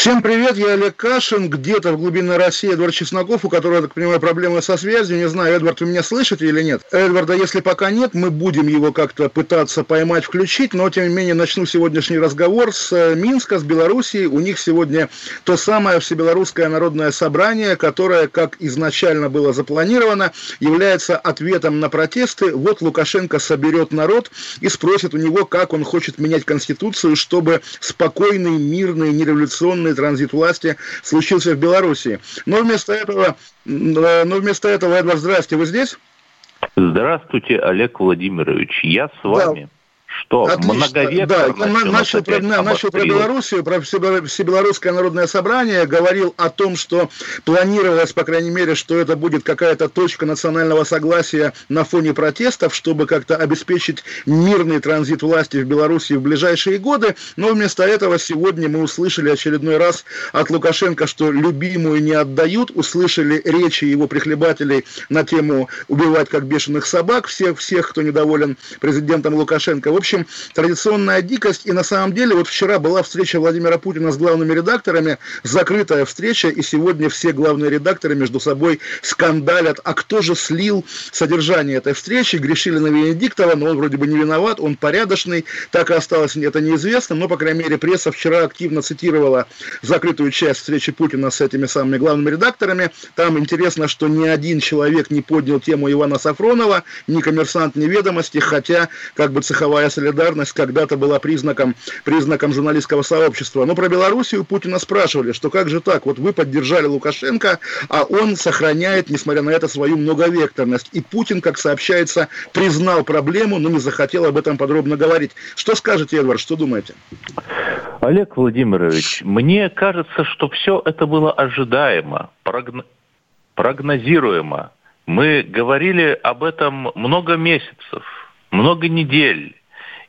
Всем привет, я Олег Кашин, где-то в глубине России Эдвард Чесноков, у которого, я так понимаю, проблемы со связью. Не знаю, Эдвард, вы меня слышите или нет? Эдварда, если пока нет, мы будем его как-то пытаться поймать, включить, но, тем не менее, начну сегодняшний разговор с э, Минска, с Белоруссией. У них сегодня то самое Всебелорусское народное собрание, которое, как изначально было запланировано, является ответом на протесты. Вот Лукашенко соберет народ и спросит у него, как он хочет менять Конституцию, чтобы спокойный, мирный, нереволюционный транзит власти случился в Беларуси. Но вместо этого, но вместо этого, Эдвард, здрасте, вы здесь? Здравствуйте, Олег Владимирович. Я с вами. Да. Что, Отлично. Да, начал, про, начал про Белоруссию, про Всебелорусское народное собрание, говорил о том, что планировалось, по крайней мере, что это будет какая-то точка национального согласия на фоне протестов, чтобы как-то обеспечить мирный транзит власти в Беларуси в ближайшие годы, но вместо этого сегодня мы услышали очередной раз от Лукашенко, что любимую не отдают, услышали речи его прихлебателей на тему убивать как бешеных собак всех, всех кто недоволен президентом Лукашенко. В общем, традиционная дикость. И на самом деле, вот вчера была встреча Владимира Путина с главными редакторами, закрытая встреча, и сегодня все главные редакторы между собой скандалят, а кто же слил содержание этой встречи, грешили на Венедиктова, но он вроде бы не виноват, он порядочный, так и осталось это неизвестно, но, по крайней мере, пресса вчера активно цитировала закрытую часть встречи Путина с этими самыми главными редакторами. Там интересно, что ни один человек не поднял тему Ивана Сафронова, ни коммерсант, ни ведомости, хотя как бы цеховая солидарность когда-то была признаком, признаком журналистского сообщества. Но про Белоруссию Путина спрашивали, что как же так, вот вы поддержали Лукашенко, а он сохраняет, несмотря на это, свою многовекторность. И Путин, как сообщается, признал проблему, но не захотел об этом подробно говорить. Что скажете, Эдвард, что думаете? Олег Владимирович, мне кажется, что все это было ожидаемо, прогно... прогнозируемо. Мы говорили об этом много месяцев, много недель.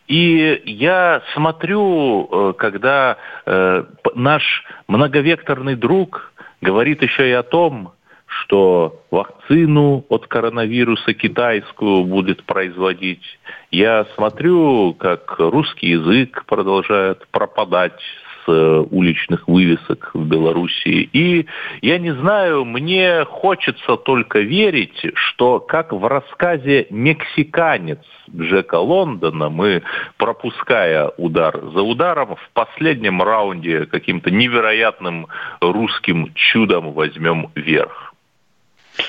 И я смотрю, э, когда э, наш многовекторный друг говорит еще и о том, что вакцину от коронавируса китайскую будет производить. Я смотрю, как русский язык продолжает пропадать уличных вывесок в Белоруссии. И я не знаю, мне хочется только верить, что как в рассказе «Мексиканец» Джека Лондона мы, пропуская удар за ударом, в последнем раунде каким-то невероятным русским чудом возьмем верх.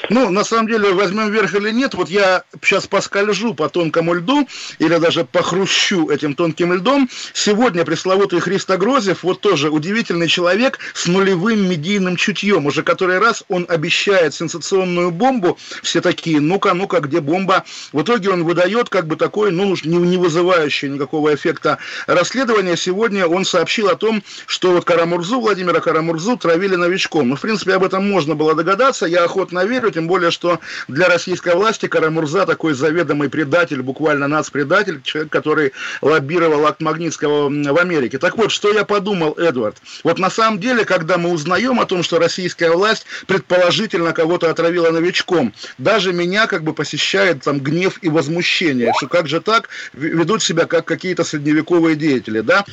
Ну, на самом деле, возьмем верх или нет, вот я сейчас поскольжу по тонкому льду, или даже похрущу этим тонким льдом. Сегодня пресловутый Христо Грозев, вот тоже удивительный человек с нулевым медийным чутьем. Уже который раз он обещает сенсационную бомбу, все такие, ну-ка, ну-ка, где бомба? В итоге он выдает как бы такой, ну, не, не вызывающий никакого эффекта расследования. Сегодня он сообщил о том, что вот Карамурзу, Владимира Карамурзу травили новичком. Ну, в принципе, об этом можно было догадаться, я охотно верю, тем более, что для российской власти Карамурза такой заведомый предатель, буквально нацпредатель, человек, который лоббировал акт Магнитского в Америке. Так вот, что я подумал, Эдвард? Вот на самом деле, когда мы узнаем о том, что российская власть предположительно кого-то отравила новичком, даже меня как бы посещает там гнев и возмущение, что как же так ведут себя как какие-то средневековые деятели, да?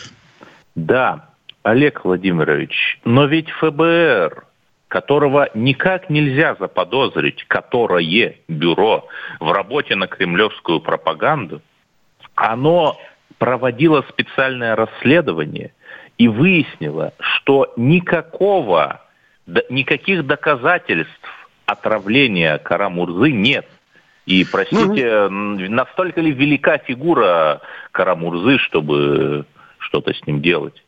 Да, Олег Владимирович, но ведь ФБР которого никак нельзя заподозрить, которое бюро в работе на кремлевскую пропаганду, оно проводило специальное расследование и выяснило, что никакого, никаких доказательств отравления Карамурзы нет. И, простите, ну, настолько ли велика фигура Карамурзы, чтобы что-то с ним делать?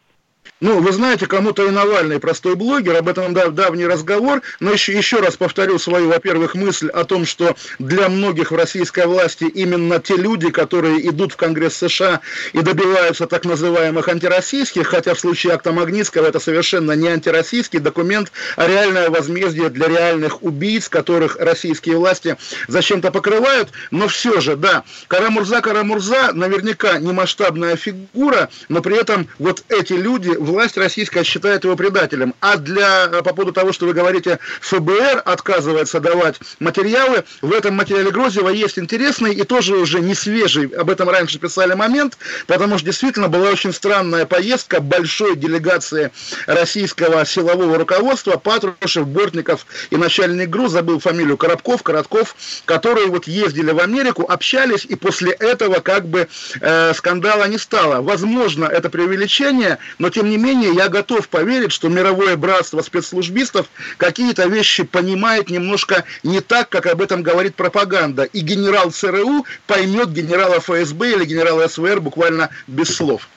Ну, вы знаете, кому-то и Навальный простой блогер, об этом дав давний разговор, но еще, еще раз повторю свою, во-первых, мысль о том, что для многих в российской власти именно те люди, которые идут в Конгресс США и добиваются так называемых антироссийских, хотя в случае акта Магнитского это совершенно не антироссийский документ, а реальное возмездие для реальных убийц, которых российские власти зачем-то покрывают, но все же, да, Карамурза Карамурза наверняка не масштабная фигура, но при этом вот эти люди власть российская считает его предателем. А для, э, по поводу того, что вы говорите, ФБР отказывается давать материалы, в этом материале Грозева есть интересный и тоже уже не свежий, об этом раньше писали момент, потому что действительно была очень странная поездка большой делегации российского силового руководства, Патрушев, Бортников и начальник ГРУ, забыл фамилию Коробков, Коротков, которые вот ездили в Америку, общались, и после этого как бы э, скандала не стало. Возможно, это преувеличение, но тем не менее, я готов поверить, что мировое братство спецслужбистов какие-то вещи понимает немножко не так, как об этом говорит пропаганда. И генерал ЦРУ поймет генерала ФСБ или генерала СВР буквально без слов.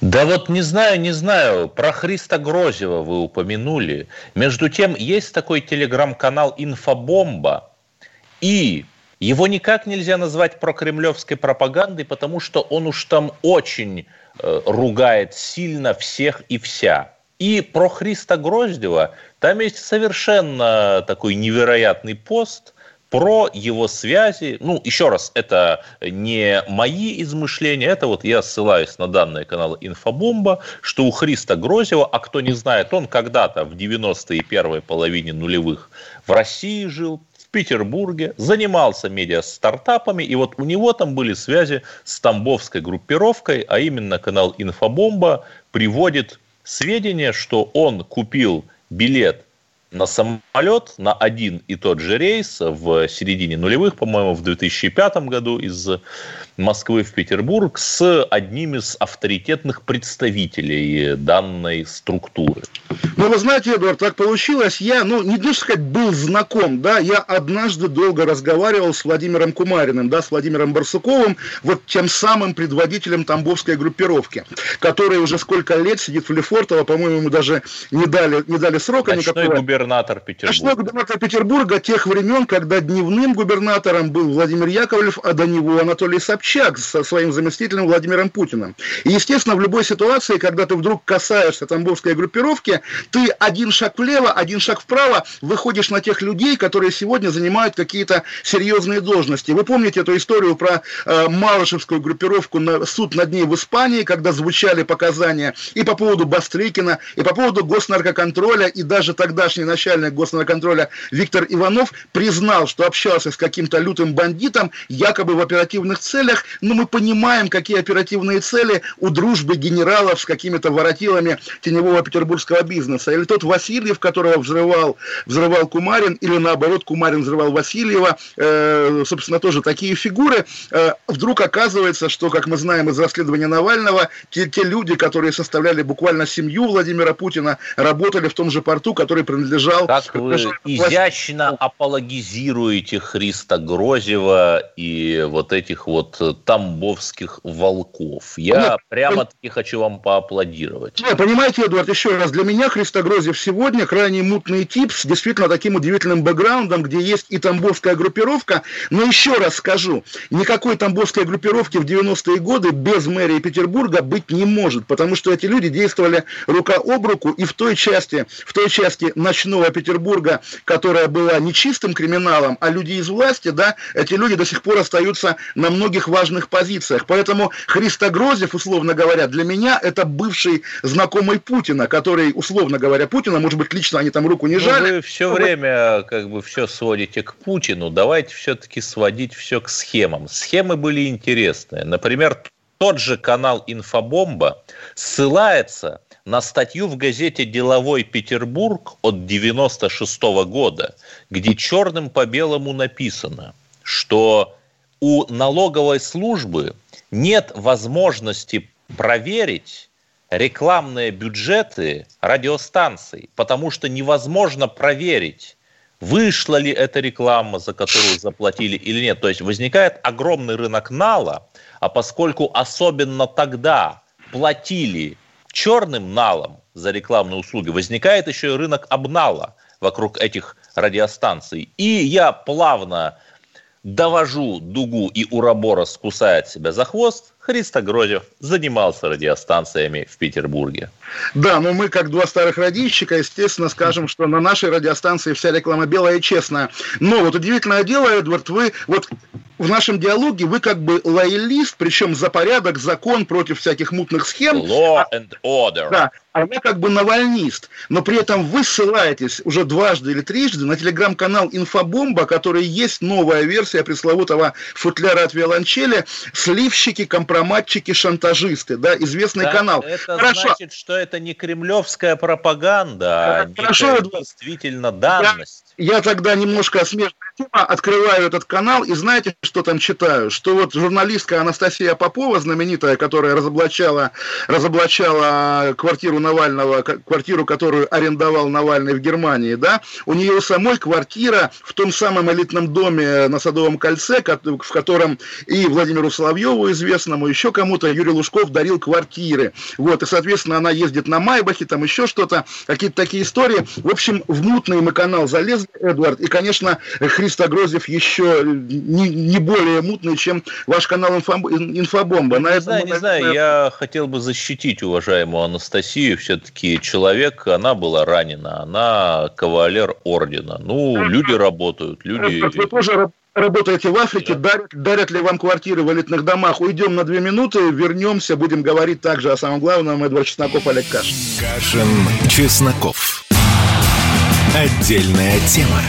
Да вот не знаю, не знаю. Про Христа Грозева вы упомянули. Между тем, есть такой телеграм-канал «Инфобомба». И его никак нельзя назвать прокремлевской пропагандой, потому что он уж там очень э, ругает сильно всех и вся. И про Христа Гроздева там есть совершенно такой невероятный пост про его связи. Ну, еще раз, это не мои измышления, это вот я ссылаюсь на данные канала Инфобомба, что у Христа Грозева, а кто не знает, он когда-то в 90-е первой половине нулевых в России жил, Петербурге, занимался медиа-стартапами, и вот у него там были связи с тамбовской группировкой, а именно канал «Инфобомба» приводит сведения, что он купил билет на самолет на один и тот же рейс в середине нулевых, по-моему, в 2005 году из Москвы в Петербург с одним из авторитетных представителей данной структуры. Ну, вы знаете, Эдуард, так получилось. Я, ну, не то сказать, был знаком, да, я однажды долго разговаривал с Владимиром Кумариным, да, с Владимиром Барсуковым, вот тем самым предводителем Тамбовской группировки, который уже сколько лет сидит в Лефортово, по-моему, ему даже не дали, не дали срока Ночной никакого. губернатор Петербурга. Ночной губернатор Петербурга тех времен, когда дневным губернатором был Владимир Яковлев, а до него Анатолий Собчак со своим заместителем Владимиром Путиным. И, естественно, в любой ситуации, когда ты вдруг касаешься Тамбовской группировки, ты один шаг влево, один шаг вправо, выходишь на тех людей, которые сегодня занимают какие-то серьезные должности. Вы помните эту историю про э, Малышевскую группировку, на, суд над ней в Испании, когда звучали показания и по поводу Бастрыкина, и по поводу госнаркоконтроля, и даже тогдашний начальник госнаркоконтроля Виктор Иванов признал, что общался с каким-то лютым бандитом, якобы в оперативных целях, но мы понимаем, какие оперативные цели у дружбы генералов с какими-то воротилами теневого петербургского бизнеса, или тот Васильев, которого взрывал, взрывал Кумарин, или наоборот Кумарин взрывал Васильева, э, собственно, тоже такие фигуры. Э, вдруг оказывается, что, как мы знаем из расследования Навального, те, те люди, которые составляли буквально семью Владимира Путина, работали в том же порту, который принадлежал... Как вы изящно апологизируете Христа Грозева и вот этих вот тамбовских волков. Я прямо-таки хочу вам поаплодировать. Нет, понимаете, Эдуард, еще раз, для меня Христогрозев сегодня крайне мутный тип с действительно таким удивительным бэкграундом, где есть и тамбовская группировка. Но еще раз скажу, никакой тамбовской группировки в 90-е годы без мэрии Петербурга быть не может, потому что эти люди действовали рука об руку, и в той части, в той части ночного Петербурга, которая была не чистым криминалом, а люди из власти, да, эти люди до сих пор остаются на многих важных позициях. Поэтому Христогрозев, условно говоря, для меня это бывший знакомый Путина, который, условно говоря, Путина, может быть, лично они там руку не ну, жали. вы все но... время как бы все сводите к Путину. Давайте все-таки сводить все к схемам. Схемы были интересные. Например, тот же канал «Инфобомба» ссылается на статью в газете «Деловой Петербург» от 96 года, где черным по белому написано, что у налоговой службы нет возможности проверить рекламные бюджеты радиостанций, потому что невозможно проверить, вышла ли эта реклама, за которую заплатили или нет. То есть возникает огромный рынок нала, а поскольку особенно тогда платили черным налом за рекламные услуги возникает еще и рынок обнала вокруг этих радиостанций. И я плавно довожу дугу и Ураборос кусает себя за хвост, Христо Грозев занимался радиостанциями в Петербурге. Да, но мы, как два старых радищика, естественно, скажем, что на нашей радиостанции вся реклама белая и честная. Но вот удивительное дело, Эдвард, вы вот в нашем диалоге вы как бы лоялист, причем за порядок, закон против всяких мутных схем. Law and order. Да, а я как бы навальнист. Но при этом вы ссылаетесь уже дважды или трижды на телеграм-канал Инфобомба, который есть новая версия пресловутого футляра от виолончели, сливщики, компроматчики, шантажисты, да, известный да, канал. Это Хорошо. значит, что это не кремлевская пропаганда, а Хорошо, действительно данность. Я, я тогда немножко смежная тема, открываю этот канал и знаете, что там читаю? Что вот журналистка Анастасия Попова, знаменитая, которая разоблачала, разоблачала квартиру Навального, квартиру, которую арендовал Навальный в Германии, да, у нее самой квартира в том самом элитном доме на Садовом кольце, в котором и Владимиру Соловьеву известному, еще кому-то Юрий Лужков дарил квартиры. Вот, и, соответственно, она ездит на Майбахе, там еще что-то, какие-то такие истории. В общем, в мутный мы канал залезли, Эдвард, и, конечно, Христо Грозев еще не, не более мутный, чем ваш канал Инфобомба. На не этом, знаю, не знаю, я хотел бы защитить уважаемую Анастасию, все-таки человек, она была ранена, она кавалер ордена. Ну, люди работают, люди... Вы тоже работаете в Африке, да. дарят, дарят ли вам квартиры в элитных домах? Уйдем на две минуты, вернемся, будем говорить также о самом главном. Эдвард Чесноков, Олег Кашин. Кашин, Чесноков. Отдельная тема.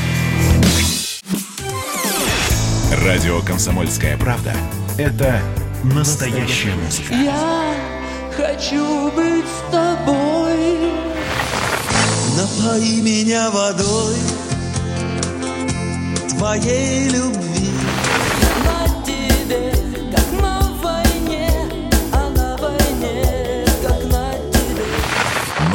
Радио «Комсомольская правда» — это настоящая музыка. Я хочу быть с тобой. Напои меня водой твоей любви.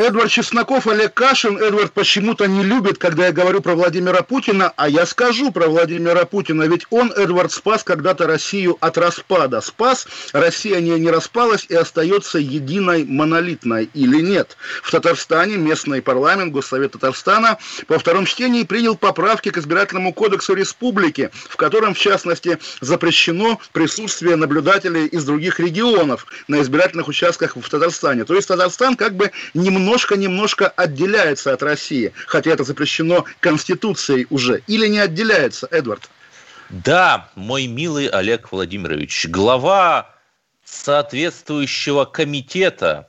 Эдвард Чесноков, Олег Кашин. Эдвард почему-то не любит, когда я говорю про Владимира Путина, а я скажу про Владимира Путина, ведь он, Эдвард, спас когда-то Россию от распада. Спас, Россия не, не распалась и остается единой, монолитной, или нет? В Татарстане местный парламент, Госсовет Татарстана, по втором чтении принял поправки к избирательному кодексу республики, в котором, в частности, запрещено присутствие наблюдателей из других регионов на избирательных участках в Татарстане. То есть Татарстан как бы немного немножко-немножко отделяется от России, хотя это запрещено Конституцией уже, или не отделяется, Эдвард? Да, мой милый Олег Владимирович, глава соответствующего комитета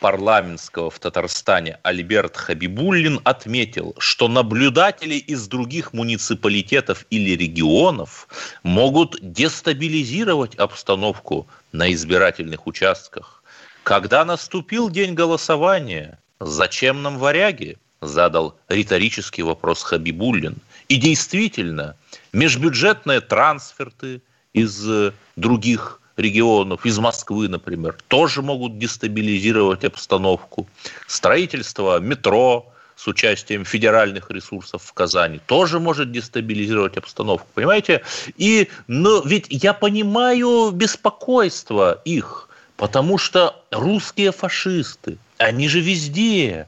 парламентского в Татарстане Альберт Хабибуллин отметил, что наблюдатели из других муниципалитетов или регионов могут дестабилизировать обстановку на избирательных участках. Когда наступил день голосования, зачем нам варяги? Задал риторический вопрос Хабибуллин. И действительно, межбюджетные трансферты из э, других регионов, из Москвы, например, тоже могут дестабилизировать обстановку. Строительство метро с участием федеральных ресурсов в Казани тоже может дестабилизировать обстановку, понимаете? И, но ведь я понимаю беспокойство их – Потому что русские фашисты, они же везде.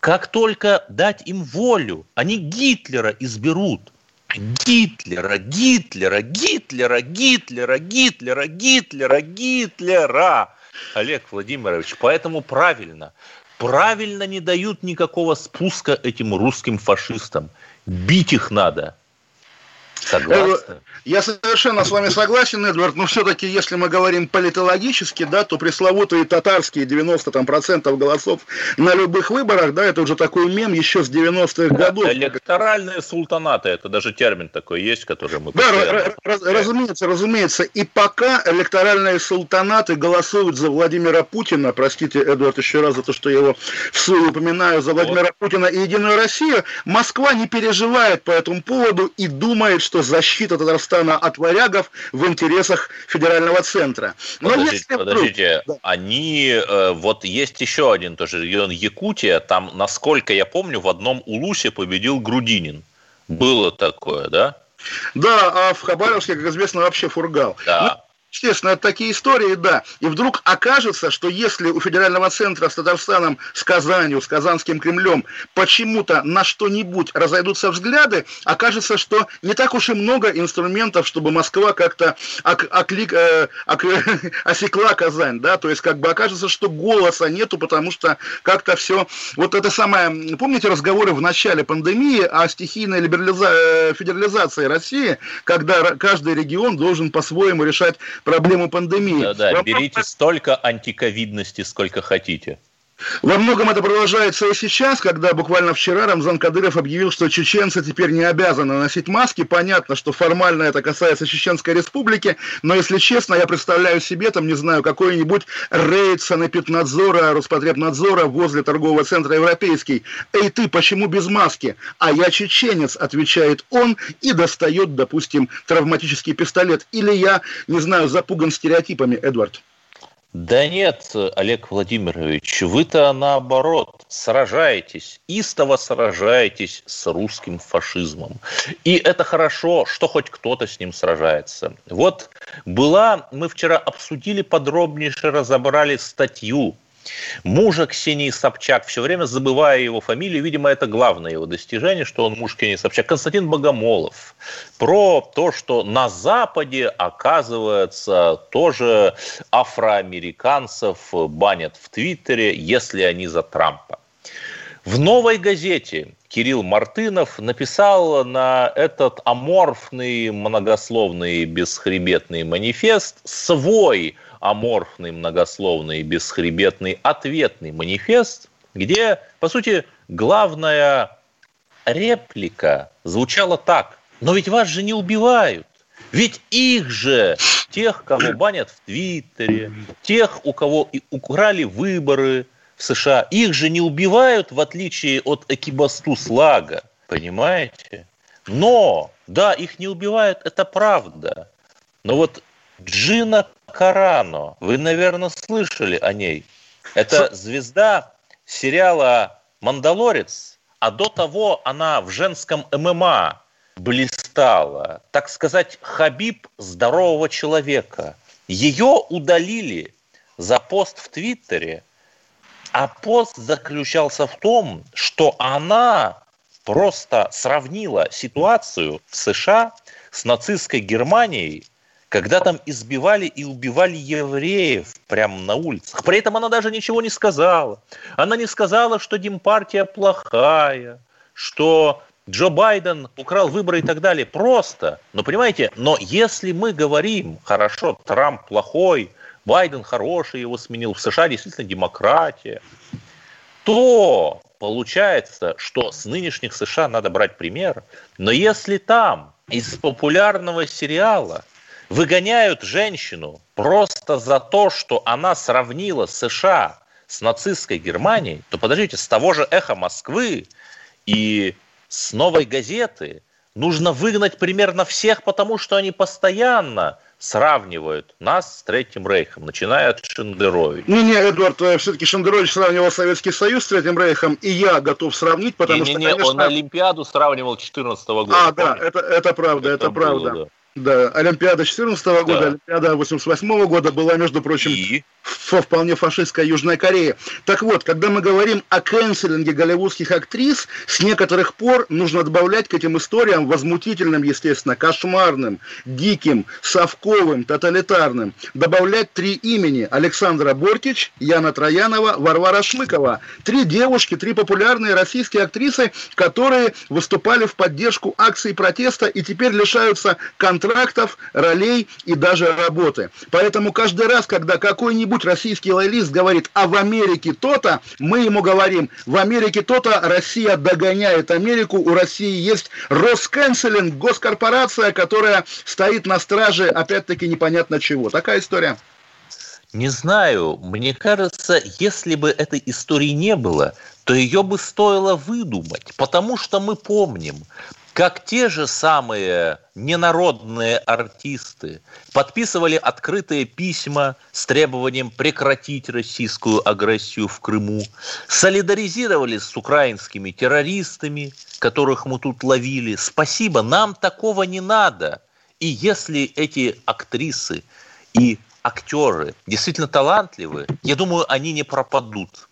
Как только дать им волю, они Гитлера изберут. Гитлера, Гитлера, Гитлера, Гитлера, Гитлера, Гитлера, Гитлера. Олег Владимирович, поэтому правильно, правильно не дают никакого спуска этим русским фашистам. Бить их надо. Согласны. Я совершенно с вами согласен, Эдвард, но все-таки, если мы говорим политологически, да, то пресловутые татарские 90 там, процентов голосов на любых выборах, да, это уже такой мем еще с 90-х годов. Электоральные султанаты, это даже термин такой есть, который мы... Да, раз, разумеется, разумеется. И пока электоральные султанаты голосуют за Владимира Путина, простите, Эдвард, еще раз за то, что я его в свою упоминаю, за Владимира вот. Путина и Единую Россию, Москва не переживает по этому поводу и думает, что защита Татарстана от варягов в интересах федерального центра. Но подождите, если подождите. Да. они, э, вот есть еще один тоже регион Якутия, там, насколько я помню, в одном Улусе победил Грудинин. Было такое, да? Да, а в Хабаровске, как известно, вообще фургал. Да. Естественно, это такие истории, да. И вдруг окажется, что если у федерального центра с Татарстаном, с Казанью, с Казанским Кремлем почему-то на что-нибудь разойдутся взгляды, окажется, что не так уж и много инструментов, чтобы Москва как-то ок- оклик, э, ок- осекла Казань, да, то есть как бы окажется, что голоса нету, потому что как-то все, вот это самое, помните разговоры в начале пандемии о стихийной либерализа... Э, федерализации России, когда каждый регион должен по-своему решать проблему пандемии. Да-да, берите столько антиковидности, сколько хотите. Во многом это продолжается и сейчас, когда буквально вчера Рамзан Кадыров объявил, что чеченцы теперь не обязаны носить маски. Понятно, что формально это касается Чеченской Республики, но, если честно, я представляю себе, там, не знаю, какой-нибудь рейд Санэпиднадзора, Роспотребнадзора возле торгового центра Европейский. «Эй, ты, почему без маски?» «А я чеченец», отвечает он и достает, допустим, травматический пистолет. Или я, не знаю, запуган стереотипами, Эдвард. Да нет, Олег Владимирович, вы-то наоборот сражаетесь, истово сражаетесь с русским фашизмом. И это хорошо, что хоть кто-то с ним сражается. Вот была, мы вчера обсудили подробнейше, разобрали статью Мужа Ксении Собчак, все время забывая его фамилию, видимо, это главное его достижение, что он муж Ксении Собчак, Константин Богомолов, про то, что на Западе, оказывается, тоже афроамериканцев банят в Твиттере, если они за Трампа. В новой газете Кирилл Мартынов написал на этот аморфный, многословный, бесхребетный манифест свой аморфный, многословный, бесхребетный ответный манифест, где, по сути, главная реплика звучала так. Но ведь вас же не убивают. Ведь их же, тех, кого банят в Твиттере, тех, у кого украли выборы в США, их же не убивают, в отличие от Экибасту Слага. Понимаете? Но, да, их не убивают, это правда. Но вот Джина Карано, вы, наверное, слышали о ней. Это звезда сериала «Мандалорец», а до того она в женском ММА блистала. Так сказать, Хабиб здорового человека. Ее удалили за пост в Твиттере, а пост заключался в том, что она просто сравнила ситуацию в США с нацистской Германией когда там избивали и убивали евреев прямо на улицах. При этом она даже ничего не сказала. Она не сказала, что Демпартия плохая, что Джо Байден украл выборы и так далее. Просто. Но понимаете, но если мы говорим, хорошо, Трамп плохой, Байден хороший, его сменил, в США действительно демократия, то получается, что с нынешних США надо брать пример. Но если там из популярного сериала – выгоняют женщину просто за то, что она сравнила США с нацистской Германией, то подождите, с того же «Эхо Москвы» и с «Новой газеты» нужно выгнать примерно всех, потому что они постоянно сравнивают нас с Третьим Рейхом, начиная от Шендеровича. Не, не, Эдуард, э, все-таки Шендерович сравнивал Советский Союз с Третьим Рейхом, и я готов сравнить, потому не, что, не, не, конечно... он Олимпиаду сравнивал 14 -го года. А, помните? да, это, это правда, это, это правда. Было, да. Да, Олимпиада 14 -го года, да. Олимпиада 88 -го года была, между прочим, и? во вполне фашистская Южная Корея. Так вот, когда мы говорим о канцелинге голливудских актрис, с некоторых пор нужно добавлять к этим историям возмутительным, естественно, кошмарным, диким, совковым, тоталитарным, добавлять три имени. Александра Бортич, Яна Троянова, Варвара Шмыкова. Три девушки, три популярные российские актрисы, которые выступали в поддержку акций протеста и теперь лишаются контракта контрактов, ролей и даже работы. Поэтому каждый раз, когда какой-нибудь российский лоялист говорит, а в Америке то-то, мы ему говорим, в Америке то-то, Россия догоняет Америку, у России есть Росканцелинг, госкорпорация, которая стоит на страже, опять-таки, непонятно чего. Такая история. Не знаю, мне кажется, если бы этой истории не было, то ее бы стоило выдумать, потому что мы помним, как те же самые ненародные артисты подписывали открытые письма с требованием прекратить российскую агрессию в Крыму, солидаризировались с украинскими террористами, которых мы тут ловили. Спасибо, нам такого не надо. И если эти актрисы и актеры действительно талантливы, я думаю, они не пропадут.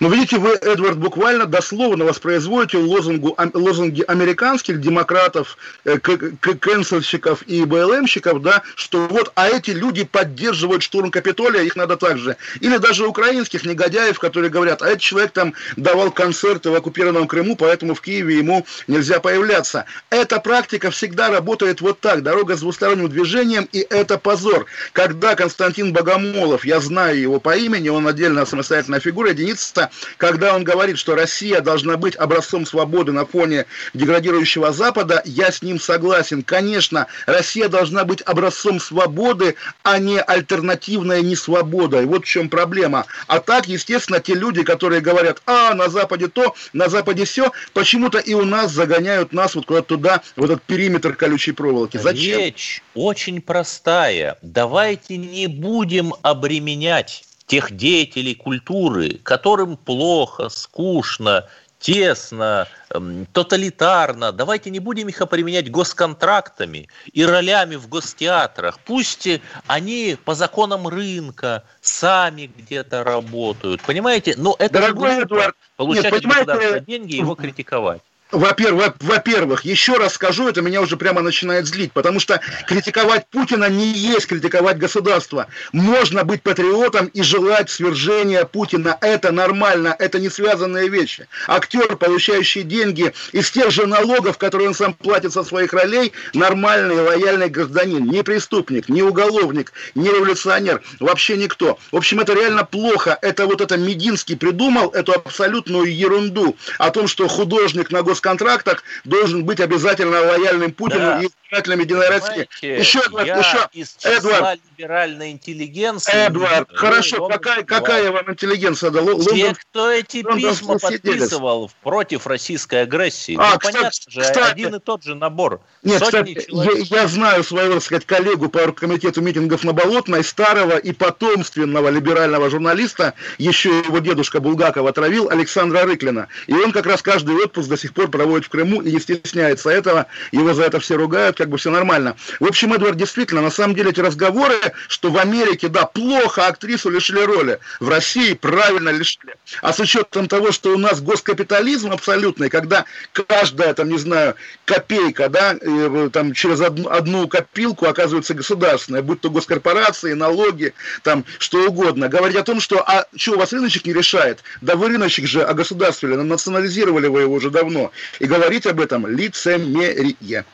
Но видите, вы, Эдвард, буквально дословно воспроизводите лозунгу, лозунги американских демократов, э, кэнсельщиков и БЛМщиков, да, что вот, а эти люди поддерживают штурм Капитолия, их надо также. Или даже украинских негодяев, которые говорят, а этот человек там давал концерты в оккупированном Крыму, поэтому в Киеве ему нельзя появляться. Эта практика всегда работает вот так, дорога с двусторонним движением, и это позор. Когда Константин Богомолов, я знаю его по имени, он отдельно самостоятельная фигура, единица, когда он говорит, что Россия должна быть образцом свободы на фоне деградирующего Запада, я с ним согласен. Конечно, Россия должна быть образцом свободы, а не альтернативная несвобода. И вот в чем проблема. А так, естественно, те люди, которые говорят, а, на Западе то, на Западе все, почему-то и у нас загоняют нас вот куда-то туда, в этот периметр колючей проволоки. Зачем? Речь очень простая. Давайте не будем обременять тех деятелей культуры, которым плохо, скучно, тесно, эм, тоталитарно. Давайте не будем их опременять госконтрактами и ролями в гостеатрах. Пусть они по законам рынка сами где-то работают. Понимаете? Но это Дорогой Эдуард, получать нет, понимаете, деньги и его критиковать. Во-первых, во-первых, еще раз скажу, это меня уже прямо начинает злить, потому что критиковать Путина не есть критиковать государство. Можно быть патриотом и желать свержения Путина. Это нормально, это не связанные вещи. Актер, получающий деньги из тех же налогов, которые он сам платит со своих ролей, нормальный, лояльный гражданин. Не преступник, не уголовник, не революционер, вообще никто. В общем, это реально плохо. Это вот это Мединский придумал эту абсолютную ерунду о том, что художник на гос контрактах должен быть обязательно лояльным Путину да. и избирателям Единой России. Еще, я еще, из числа Эдвард, либеральной интеллигенции. Эдвард, хорошо, какая, какая вам интеллигенция дала? Те, кто эти письма подписывал против российской агрессии, а, ну, кстати, понятно же, кстати, один и тот же набор. Нет, кстати, я, я знаю своего, так сказать, коллегу по комитету митингов на Болотной, старого и потомственного либерального журналиста, еще его дедушка Булгаков отравил, Александра Рыклина. И он как раз каждый отпуск до сих пор проводит в Крыму и не стесняется этого, его за это все ругают, как бы все нормально. В общем, Эдвард, действительно, на самом деле эти разговоры, что в Америке, да, плохо актрису лишили роли, в России правильно лишили. А с учетом того, что у нас госкапитализм абсолютный, когда каждая, там, не знаю, копейка, да, э, там, через одну, копилку оказывается государственная, будь то госкорпорации, налоги, там, что угодно. Говорить о том, что, а что, у вас рыночек не решает? Да вы рыночек же огосударствовали, национализировали вы его уже давно. И говорить об этом лицемерие.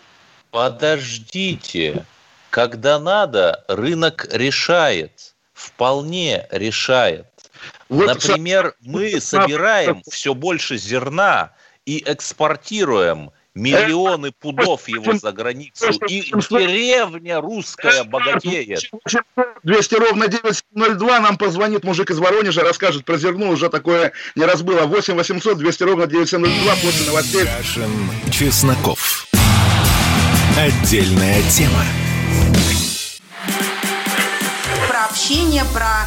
Подождите. Когда надо, рынок решает. Вполне решает. Вот Например, мы собираем все больше зерна и экспортируем миллионы пудов его за границу, и деревня русская богатеет. 200 ровно 902 нам позвонит мужик из Воронежа, расскажет про зерно, уже такое не раз было. 8 800 200 ровно 9702 после новостей. Кашин, Чесноков. Отдельная тема. общение, про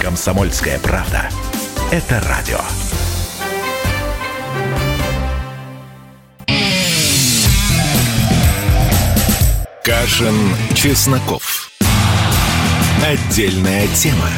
Комсомольская правда. Это радио. Кашин, Чесноков. Отдельная тема.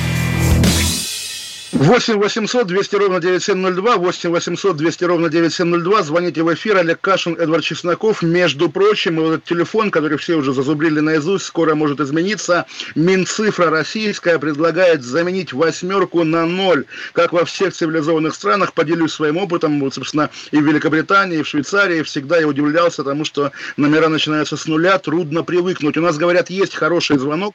8 800 200 ровно 9702, 8 800 200 ровно 9702. Звоните в эфир. Олег Кашин, Эдвард Чесноков. Между прочим, этот телефон, который все уже зазубрили наизусть, скоро может измениться. Минцифра российская предлагает заменить восьмерку на ноль. Как во всех цивилизованных странах, поделюсь своим опытом. Вот, собственно, и в Великобритании, и в Швейцарии всегда я удивлялся тому, что номера начинаются с нуля. Трудно привыкнуть. У нас, говорят, есть хороший звонок.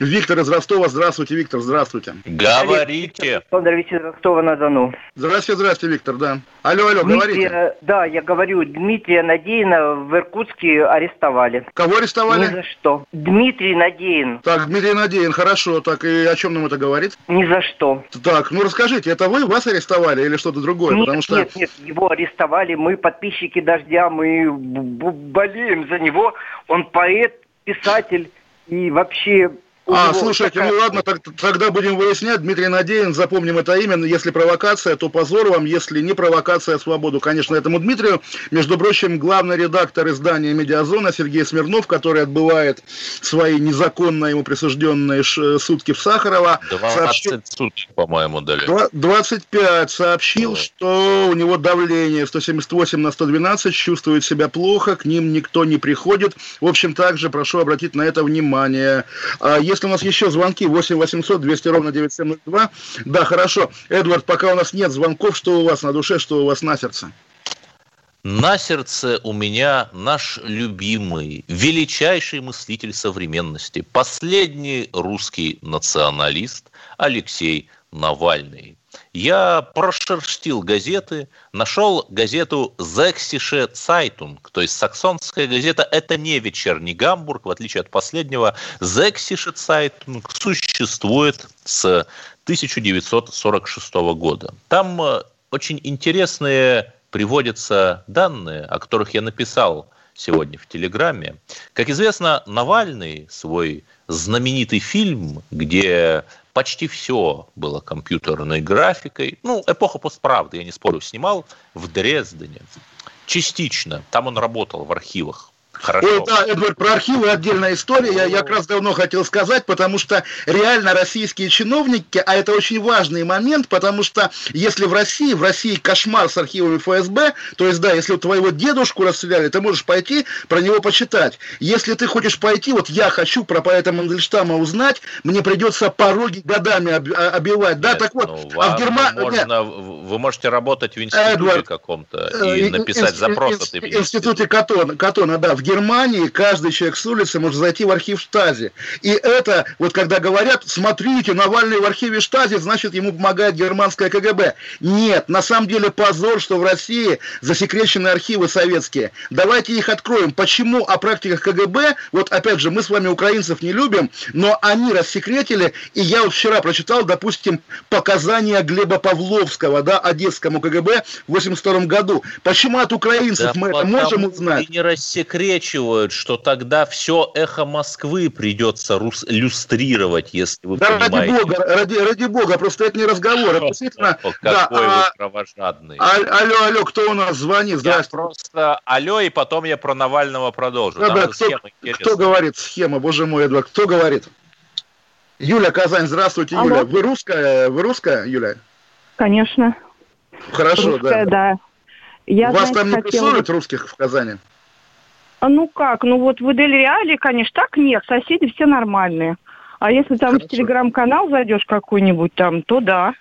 Виктор из Ростова. Здравствуйте, Виктор, здравствуйте. Говорите. Александр из Ростова-на-Дону. Здравствуйте, здравствуйте, Виктор, да. Алло, алло, говорите. Дмитрия, да, я говорю, Дмитрия Надеина в Иркутске арестовали. Кого арестовали? Ни за что. Дмитрий Надеин. Так, Дмитрий Надеин, хорошо. Так, и о чем нам это говорит? Ни за что. Так, ну расскажите, это вы, вас арестовали или что-то другое? Нет, Потому что... нет, нет, его арестовали, мы подписчики «Дождя», мы болеем за него. Он поэт, писатель и вообще... А, него слушайте, такая- ну ладно, так- тогда будем выяснять. Дмитрий Надеин, запомним это имя. Если провокация, то позор вам. Если не провокация, свободу. Конечно, этому Дмитрию. Между прочим, главный редактор издания «Медиазона» Сергей Смирнов, который отбывает свои незаконно ему присужденные ш- сутки в Сахарова, 12 суток, по-моему, дали. Два- 25 сообщил, что у него давление 178 на 112, чувствует себя плохо, к ним никто не приходит. В общем, также прошу обратить на это внимание. А если у нас еще звонки, 8 800 200 ровно 9702. Да, хорошо. Эдвард, пока у нас нет звонков, что у вас на душе, что у вас на сердце? На сердце у меня наш любимый, величайший мыслитель современности, последний русский националист Алексей Навальный. Я прошерстил газеты, нашел газету «Sächsische Zeitung», то есть саксонская газета – это не вечерний Гамбург, в отличие от последнего. «Sächsische Zeitung» существует с 1946 года. Там э, очень интересные приводятся данные, о которых я написал сегодня в Телеграме. Как известно, Навальный свой знаменитый фильм, где почти все было компьютерной графикой, ну, эпоха постправды, я не спорю, снимал в Дрездене. Частично. Там он работал в архивах. Хорошо. Ой, да, Эдвард, про архивы отдельная история. Я, я как раз давно хотел сказать, потому что реально российские чиновники, а это очень важный момент, потому что если в России, в России кошмар с архивами ФСБ, то есть, да, если у твоего дедушку расстреляли, ты можешь пойти про него почитать. Если ты хочешь пойти, вот я хочу про поэта Мандельштама узнать, мне придется пороги годами об- а- обивать. Да, так вот, Ну, а в Германии... можно- вы можете работать в институте Эдвард, каком-то Э, и написать ин- запрос имени В институте Катона, Катона, да, в Германии каждый человек с улицы может зайти в архив Штази. И это, вот когда говорят, смотрите, Навальный в архиве Штази, значит, ему помогает германское КГБ. Нет, на самом деле позор, что в России засекречены архивы советские. Давайте их откроем. Почему о практиках КГБ, вот опять же, мы с вами украинцев не любим, но они рассекретили, и я вот вчера прочитал, допустим, показания Глеба Павловского, да, одесскому КГБ в 82 году. Почему от украинцев Да мы это можем узнать? Не рассекречивают, что тогда все эхо Москвы придется рус- люстрировать, если вы Да ради понимаете. бога, ради, ради бога, просто это не разговор, это действительно... О, Да, Какой а- вы кровожадный. а- алло, алло, кто у нас звонит? Я Здравствуйте. просто алло, и потом я про Навального продолжу. Да, Там да, кто, кто говорит схема, боже мой, Эдвард, кто говорит? Юля Казань, здравствуйте, Алло. Юля. Вы русская, вы русская, Юля? Конечно. Хорошо, Русская, да. да. Я, Вас знаете, там не хотела прессуют русских в Казани? А Ну как, ну вот в Дель Реале, конечно, так нет, соседи все нормальные. А если там в телеграм-канал зайдешь какой-нибудь там, то да.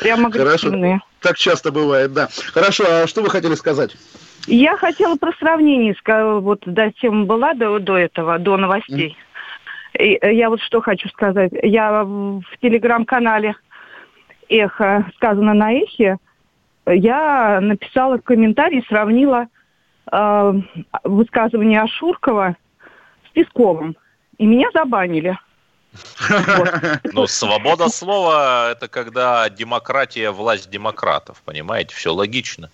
Прямо Хорошо. агрессивные. Так часто бывает, да. Хорошо, а что вы хотели сказать? Я хотела про сравнение, вот да, тема была до, до этого, до новостей. И, э, я вот что хочу сказать. Я в телеграм-канале «Эхо», сказано на «Эхе», я написала комментарий, сравнила э, высказывание Ашуркова с Песковым. И меня забанили. Ну, свобода слова – это когда демократия – власть демократов, понимаете? Все логично.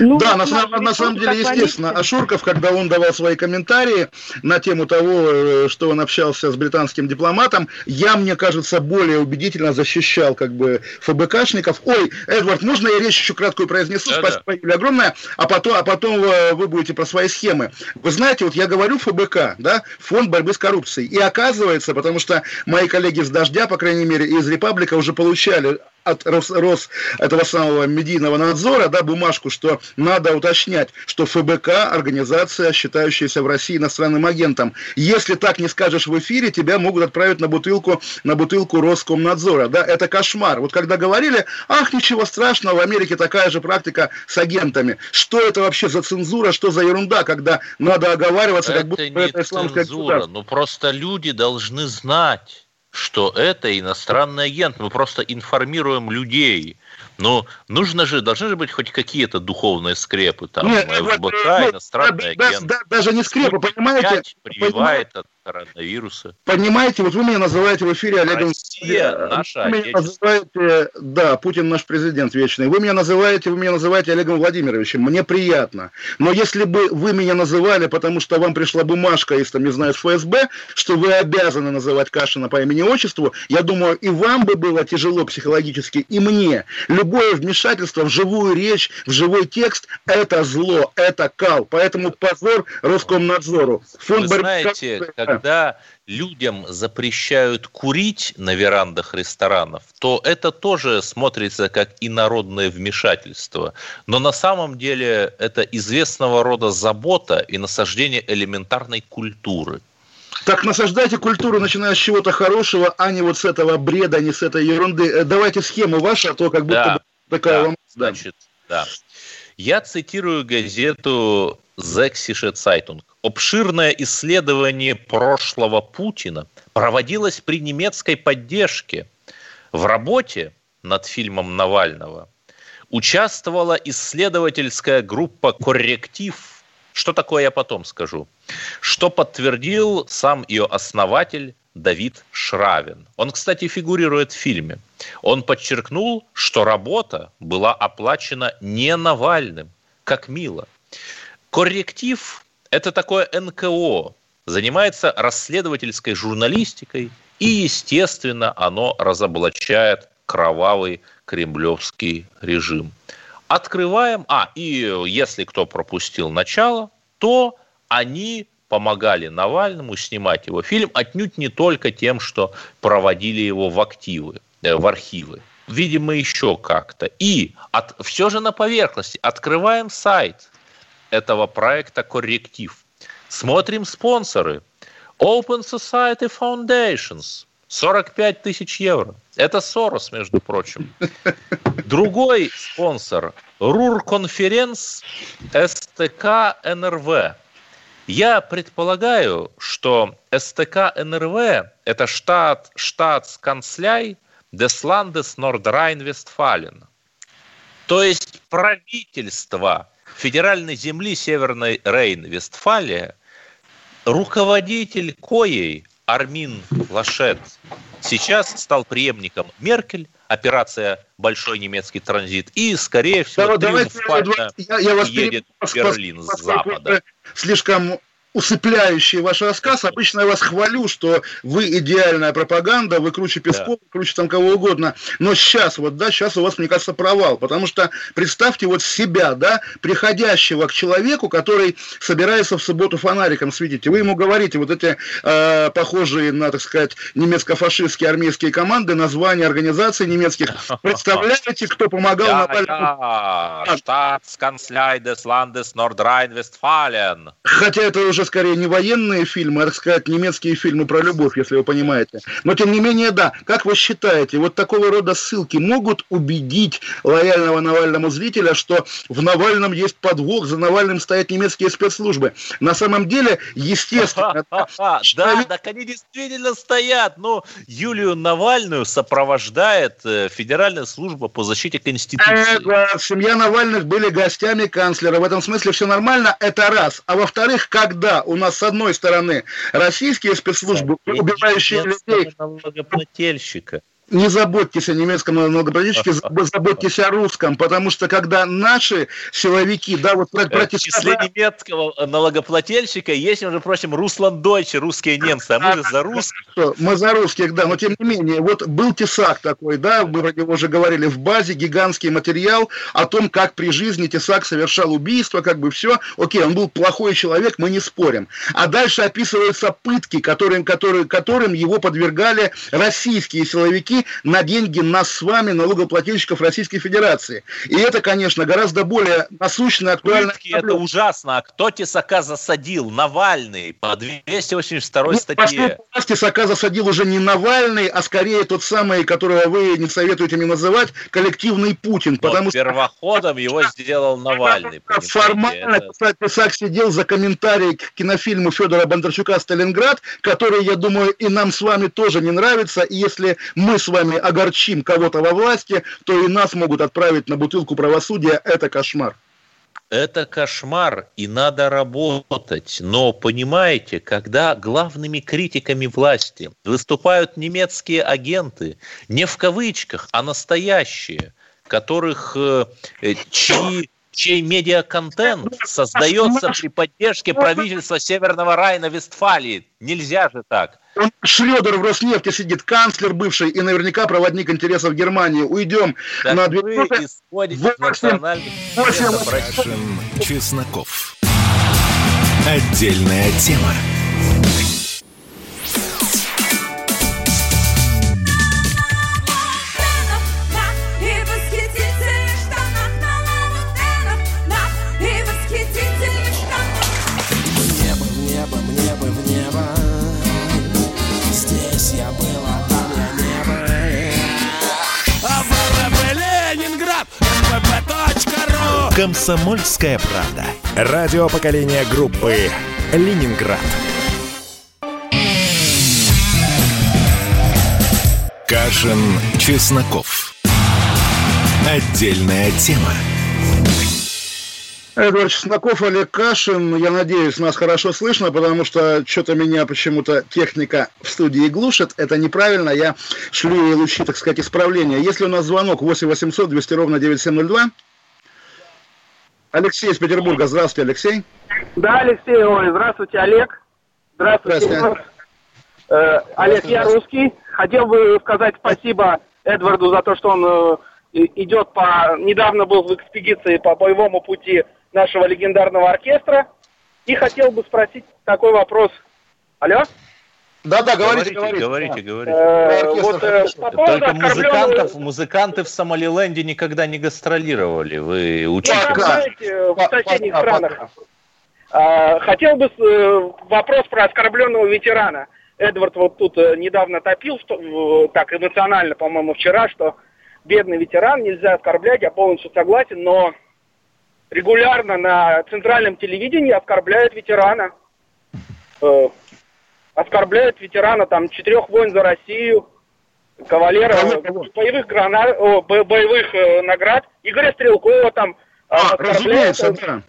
Ну, да, на, на, на самом деле, естественно, Ашурков, когда он давал свои комментарии на тему того, э, что он общался с британским дипломатом, я, мне кажется, более убедительно защищал как бы ФБКшников. Ой, Эдвард, можно я речь еще краткую произнесу? Да, Спасибо, да. Юлия, огромное. А потом, а потом э, вы будете про свои схемы. Вы знаете, вот я говорю ФБК, да, Фонд борьбы с коррупцией. И оказывается, потому что мои коллеги с «Дождя», по крайней мере, из «Репаблика» уже получали от Рос, Рос этого самого медийного надзора, да, бумажку, что надо уточнять, что ФБК – организация, считающаяся в России иностранным агентом. Если так не скажешь в эфире, тебя могут отправить на бутылку, на бутылку Роскомнадзора. Да, это кошмар. Вот когда говорили, ах, ничего страшного, в Америке такая же практика с агентами. Что это вообще за цензура, что за ерунда, когда надо оговариваться, это как будто не это исламская цензура, ну просто люди должны знать что это иностранный агент. Мы просто информируем людей. Но нужно же, должны же быть хоть какие-то духовные скрепы. Там Нет, ФБК, ну, иностранный да, агент. Да, даже не скрепы, понимаете? Прививает от коронавируса. Понимаете, вот вы меня называете в эфире Олегом... Россия, наша вы меня называете, да, Путин наш президент вечный. Вы меня называете, вы меня называете Олегом Владимировичем. Мне приятно. Но если бы вы меня называли, потому что вам пришла бумажка из, там, не знаю, ФСБ, что вы обязаны называть Кашина по имени-отчеству, я думаю, и вам бы было тяжело психологически, и мне. Любое вмешательство в живую речь, в живой текст – это зло, это кал. Поэтому позор Роскомнадзору. Фонд Вы знаете, когда людям запрещают курить на верандах ресторанов, то это тоже смотрится как инородное вмешательство. Но на самом деле это известного рода забота и насаждение элементарной культуры. Так насаждайте культуру, начиная с чего-то хорошего, а не вот с этого бреда, не с этой ерунды. Э, давайте схему вашу, а то как будто да, такая да, вам... Значит, да. Я цитирую газету Sächsische Zeitung. Обширное исследование прошлого Путина проводилось при немецкой поддержке. В работе над фильмом Навального участвовала исследовательская группа «Корректив». Что такое, я потом скажу. Что подтвердил сам ее основатель Давид Шравин. Он, кстати, фигурирует в фильме. Он подчеркнул, что работа была оплачена не Навальным, как мило – Корректив – это такое НКО, занимается расследовательской журналистикой, и, естественно, оно разоблачает кровавый кремлевский режим. Открываем, а, и если кто пропустил начало, то они помогали Навальному снимать его фильм отнюдь не только тем, что проводили его в активы, э, в архивы. Видимо, еще как-то. И от, все же на поверхности. Открываем сайт этого проекта «Корректив». Смотрим спонсоры. Open Society Foundations. 45 тысяч евро. Это Сорос, между прочим. Другой спонсор – РУР-конференц СТК НРВ. Я предполагаю, что СТК НРВ – это штат, штатсканцляй Десландес Нордрайн-Вестфален. То есть правительство федеральной земли Северной Рейн-Вестфалия, руководитель коей Армин Лашет сейчас стал преемником Меркель, операция «Большой немецкий транзит», и, скорее всего, да, триумфально я, я вас едет в Берлин с запада. Слишком усыпляющий ваш рассказ. Обычно я вас хвалю, что вы идеальная пропаганда, вы круче Пескова, да. круче там кого угодно. Но сейчас, вот, да, сейчас у вас, мне кажется, провал. Потому что представьте вот себя, да, приходящего к человеку, который собирается в субботу фонариком светить. И вы ему говорите вот эти э, похожие на, так сказать, немецко-фашистские армейские команды, названия организаций немецких. Представляете, кто помогал ja, Навальному? Ja, Staatskansleides Landes Nordrhein-Westfalen. Хотя это уже скорее не военные фильмы, а, так сказать, немецкие фильмы про любовь, если вы понимаете. Но, тем не менее, да. Как вы считаете, вот такого рода ссылки могут убедить лояльного Навальному зрителя, что в Навальном есть подвох, за Навальным стоят немецкие спецслужбы? На самом деле, естественно... Да, так они действительно стоят. Ну, Юлию Навальную сопровождает э, Федеральная служба по защите Конституции. Семья Навальных были гостями канцлера. В этом смысле все нормально. Это раз. А во-вторых, когда у нас с одной стороны российские спецслужбы, убивающие людей... налогоплательщика не заботьтесь о немецком налогоплательщике, заботьтесь о русском, потому что когда наши силовики, да, вот про, про В числе немецкого налогоплательщика есть, между прочим, Руслан Дойче, русские немцы, а мы же за русских. Мы за русских, да, но тем не менее, вот был Тесак такой, да, мы про него уже говорили в базе, гигантский материал о том, как при жизни Тесак совершал убийство, как бы все, окей, он был плохой человек, мы не спорим. А дальше описываются пытки, которым, которые, которым его подвергали российские силовики, на деньги нас с вами, налогоплательщиков Российской Федерации. И это, конечно, гораздо более насущно актуально. Это ужасно. А кто Тесака засадил? Навальный по 282 ну, статье. Тесака засадил уже не Навальный, а скорее тот самый, которого вы не советуете мне называть, коллективный Путин. Но потому первоходом что... его сделал Навальный. Формально это... Тесак сидел за комментарий к кинофильму Федора Бондарчука «Сталинград», который, я думаю, и нам с вами тоже не нравится. И если мы с вами огорчим кого-то во власти, то и нас могут отправить на бутылку правосудия. Это кошмар. Это кошмар, и надо работать. Но понимаете, когда главными критиками власти выступают немецкие агенты, не в кавычках, а настоящие, которых э, чьи чей медиаконтент создается при поддержке правительства Северного Райна Вестфалии. Нельзя же так. Он Шредер в Роснефти сидит, канцлер бывший и наверняка проводник интересов Германии. Уйдем так на две исходите национальных Чесноков. Отдельная тема. «Комсомольская правда». Радио поколения группы «Ленинград». Кашин, Чесноков. Отдельная тема. Эдвард Чесноков, Олег Кашин. Я надеюсь, нас хорошо слышно, потому что что-то меня почему-то техника в студии глушит. Это неправильно. Я шлю ей лучи, так сказать, исправления. Если у нас звонок 8 800 200 ровно 9702, Алексей из Петербурга. Здравствуйте, Алексей. Да, Алексей, ой, здравствуйте, Олег. Здравствуйте. здравствуйте. Э, Олег, я русский. Хотел бы сказать спасибо Эдварду за то, что он э, идет по... Недавно был в экспедиции по боевому пути нашего легендарного оркестра. И хотел бы спросить такой вопрос. Алло? Да, да, говорите, говорите, говорите. говорите. Э, вот, э, по Только музыкантов, музыканты в Сомалиленде никогда не гастролировали. Вы учите? Знаете, в соседних странах. А, хотел бы э, вопрос про оскорбленного ветерана. Эдвард вот тут э, недавно топил, так эмоционально, по-моему, вчера, что бедный ветеран, нельзя оскорблять, я полностью согласен, но регулярно на центральном телевидении оскорбляют ветерана оскорбляют ветерана там четырех войн за Россию, кавалера боевых, гранат, о, боевых э, наград, Игоря Стрелкова там а, разумеется, да.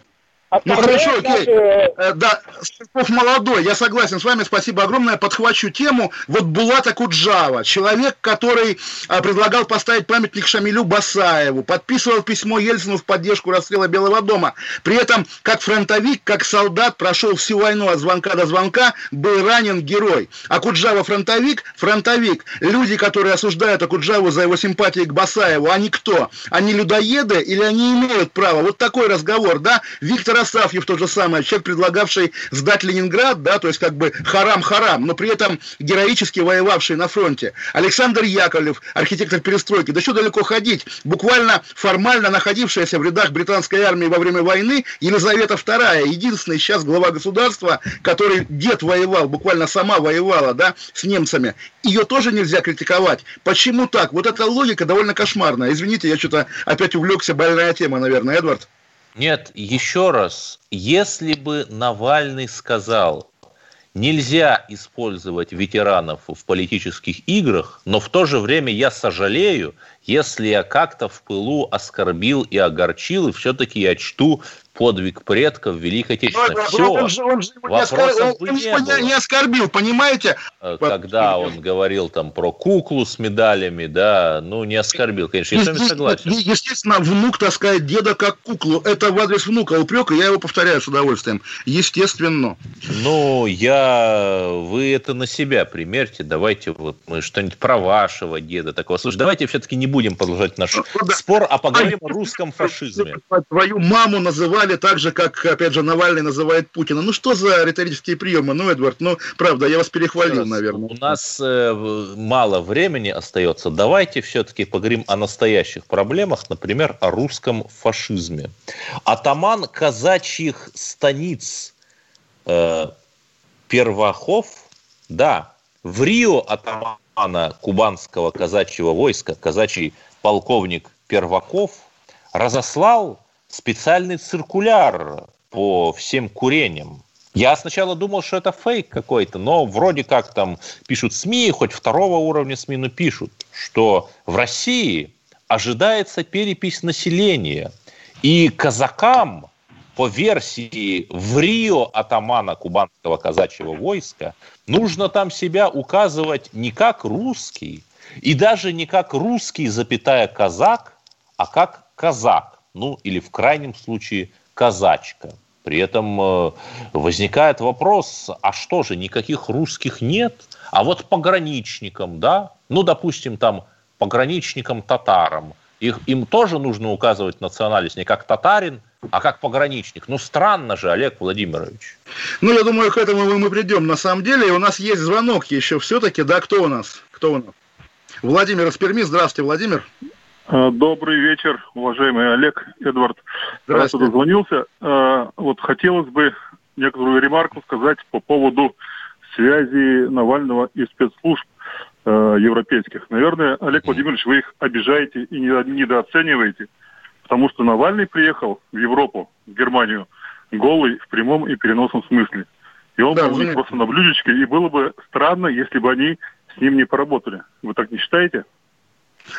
Ну хорошо, окей. Э, да, Стрелков молодой, я согласен с вами, спасибо огромное. Подхвачу тему. Вот Булата Куджава, человек, который а, предлагал поставить памятник Шамилю Басаеву, подписывал письмо Ельцину в поддержку расстрела Белого дома. При этом, как фронтовик, как солдат, прошел всю войну от звонка до звонка, был ранен герой. А Куджава фронтовик, фронтовик. Люди, которые осуждают Акуджаву за его симпатии к Басаеву, они кто? Они людоеды или они имеют право? Вот такой разговор, да? Виктор Айдар Астафьев тот же самый, человек, предлагавший сдать Ленинград, да, то есть как бы харам-харам, но при этом героически воевавший на фронте. Александр Яковлев, архитектор перестройки, да что далеко ходить, буквально формально находившаяся в рядах британской армии во время войны Елизавета II, единственный сейчас глава государства, который дед воевал, буквально сама воевала, да, с немцами. Ее тоже нельзя критиковать. Почему так? Вот эта логика довольно кошмарная. Извините, я что-то опять увлекся, больная тема, наверное, Эдвард. Нет, еще раз, если бы Навальный сказал, нельзя использовать ветеранов в политических играх, но в то же время я сожалею, если я как-то в пылу оскорбил и огорчил, и все-таки я чту подвиг предков Великой Отечественной. Но, Все, он же, он же его не, оскор... он, он не его не, не оскорбил, понимаете? Э, Когда он говорил там про куклу с медалями, да, ну не оскорбил, конечно, я с вами согласен. Естественно, внук таскает деда как куклу. Это в адрес внука упрек, и я его повторяю с удовольствием. Естественно. Ну, я... Вы это на себя примерьте. Давайте вот мы что-нибудь про вашего деда такого. Слушай, давайте все-таки не будем продолжать наш ну, спор, а поговорим о русском фашизме. Твою маму называли так же, как, опять же, Навальный называет Путина. Ну, что за риторические приемы? Ну, Эдвард, ну, правда, я вас перехвалил, наверное. У нас э, мало времени остается. Давайте все-таки поговорим о настоящих проблемах, например, о русском фашизме. Атаман казачьих станиц э, Первахов, да, в Рио атамана кубанского казачьего войска, казачий полковник Перваков, разослал специальный циркуляр по всем курениям. Я сначала думал, что это фейк какой-то, но вроде как там пишут СМИ, хоть второго уровня СМИ, но пишут, что в России ожидается перепись населения, и казакам по версии в Рио атамана кубанского казачьего войска нужно там себя указывать не как русский, и даже не как русский, запятая казак, а как казак ну или в крайнем случае казачка. При этом э, возникает вопрос, а что же, никаких русских нет? А вот пограничникам, да, ну, допустим, там пограничникам татарам, их, им тоже нужно указывать национальность не как татарин, а как пограничник. Ну, странно же, Олег Владимирович. Ну, я думаю, к этому мы придем на самом деле. У нас есть звонок еще все-таки, да, кто у нас? Кто у нас? Владимир из Перми. Здравствуйте, Владимир. Э, добрый вечер, уважаемый Олег, Эдвард. Раз дозвонился. Э, вот хотелось бы некоторую ремарку сказать по поводу связи Навального и спецслужб э, европейских. Наверное, Олег Владимирович, вы их обижаете и недооцениваете, потому что Навальный приехал в Европу, в Германию, голый в прямом и переносном смысле. И он да, был вы... просто на блюдечке, и было бы странно, если бы они с ним не поработали. Вы так не считаете?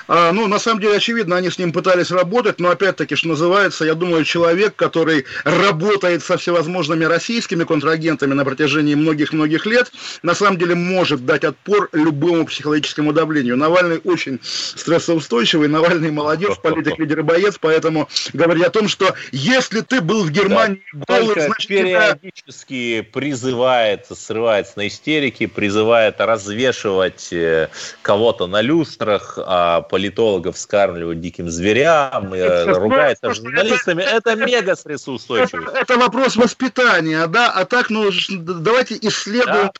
А, ну, на самом деле, очевидно, они с ним пытались работать, но опять-таки, что называется, я думаю, человек, который работает со всевозможными российскими контрагентами на протяжении многих-многих лет, на самом деле может дать отпор любому психологическому давлению. Навальный очень стрессоустойчивый, Навальный молодец, политик, лидер и боец, поэтому говоря о том, что если ты был в Германии да, голый, значит... периодически тебя... призывает, срывается на истерике, призывает развешивать э, кого-то на люстрах, а политологов скармливать диким зверям, и э, ругается с журналистами, это мега стрессоустойчивость. Это, это вопрос воспитания, да, а так, ну, давайте исследуем да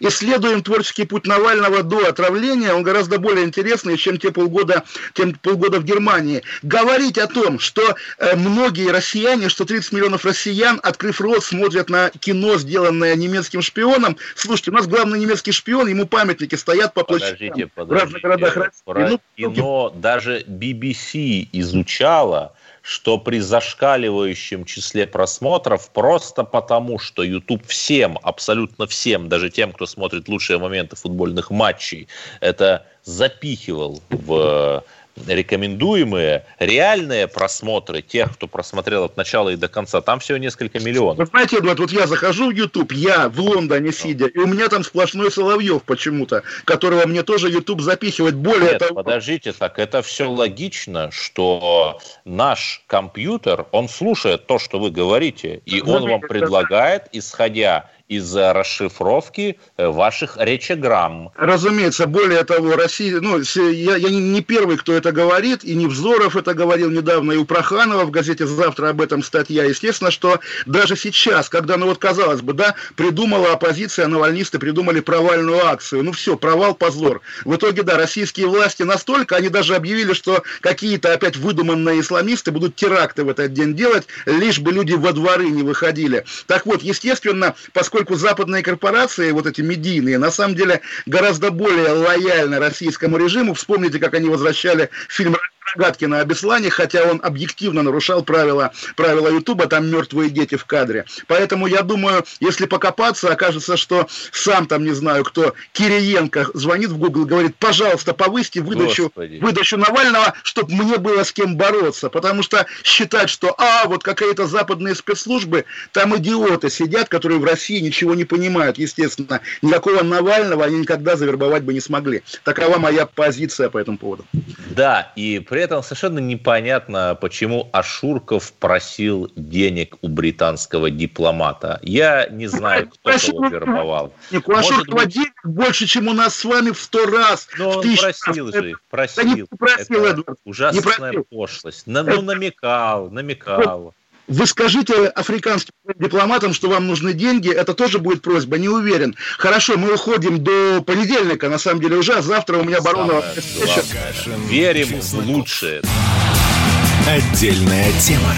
исследуем творческий путь Навального до отравления, он гораздо более интересный, чем те полгода, тем полгода в Германии. Говорить о том, что э, многие россияне, что 30 миллионов россиян, открыв рот, смотрят на кино, сделанное немецким шпионом. Слушайте, у нас главный немецкий шпион, ему памятники стоят по площадям подождите, подождите. в разных городах России. Про ну, кино даже BBC изучала, что при зашкаливающем числе просмотров просто потому, что YouTube всем, абсолютно всем, даже тем, кто смотрит лучшие моменты футбольных матчей, это запихивал в рекомендуемые, реальные просмотры тех, кто просмотрел от начала и до конца, там всего несколько миллионов. Вы знаете, Эдуард, вот я захожу в YouTube, я в Лондоне сидя, и у меня там сплошной Соловьев почему-то, которого мне тоже YouTube запихивает. Более Нет, того... подождите, так это все логично, что наш компьютер, он слушает то, что вы говорите, и он вам предлагает, исходя из-за расшифровки э, ваших речеграмм. Разумеется, более того, Россия, ну, я, я не первый, кто это говорит, и Невзоров это говорил недавно, и у Проханова в газете «Завтра» об этом статья. Естественно, что даже сейчас, когда, ну вот казалось бы, да, придумала оппозиция, навальнисты придумали провальную акцию, ну все, провал, позор. В итоге, да, российские власти настолько, они даже объявили, что какие-то опять выдуманные исламисты будут теракты в этот день делать, лишь бы люди во дворы не выходили. Так вот, естественно, поскольку западные корпорации, вот эти медийные, на самом деле гораздо более лояльны российскому режиму, вспомните, как они возвращали фильм Рогаткина о Беслане, хотя он объективно нарушал правила, правила Ютуба, там мертвые дети в кадре. Поэтому я думаю, если покопаться, окажется, что сам там, не знаю кто, Кириенко звонит в Google, говорит, пожалуйста, повысьте выдачу, выдачу Навального, чтобы мне было с кем бороться. Потому что считать, что, а, вот какие-то западные спецслужбы, там идиоты сидят, которые в России ничего не понимают, естественно. Никакого Навального они никогда завербовать бы не смогли. Такова моя позиция по этому поводу. Да, и при этом совершенно непонятно, почему Ашурков просил денег у британского дипломата. Я не знаю, кто просил, его вербовал. Нет, у Ашуркова быть... денег больше, чем у нас с вами в сто раз. Но он просил раз. же их, просил. Да не просил, Это Эдвард. ужасная не просил. пошлость. Ну, намекал, намекал. Вы скажите африканским дипломатам, что вам нужны деньги, это тоже будет просьба, не уверен. Хорошо, мы уходим до понедельника, на самом деле уже, а завтра у меня оборонного Верим в лучшее. Отдельная тема.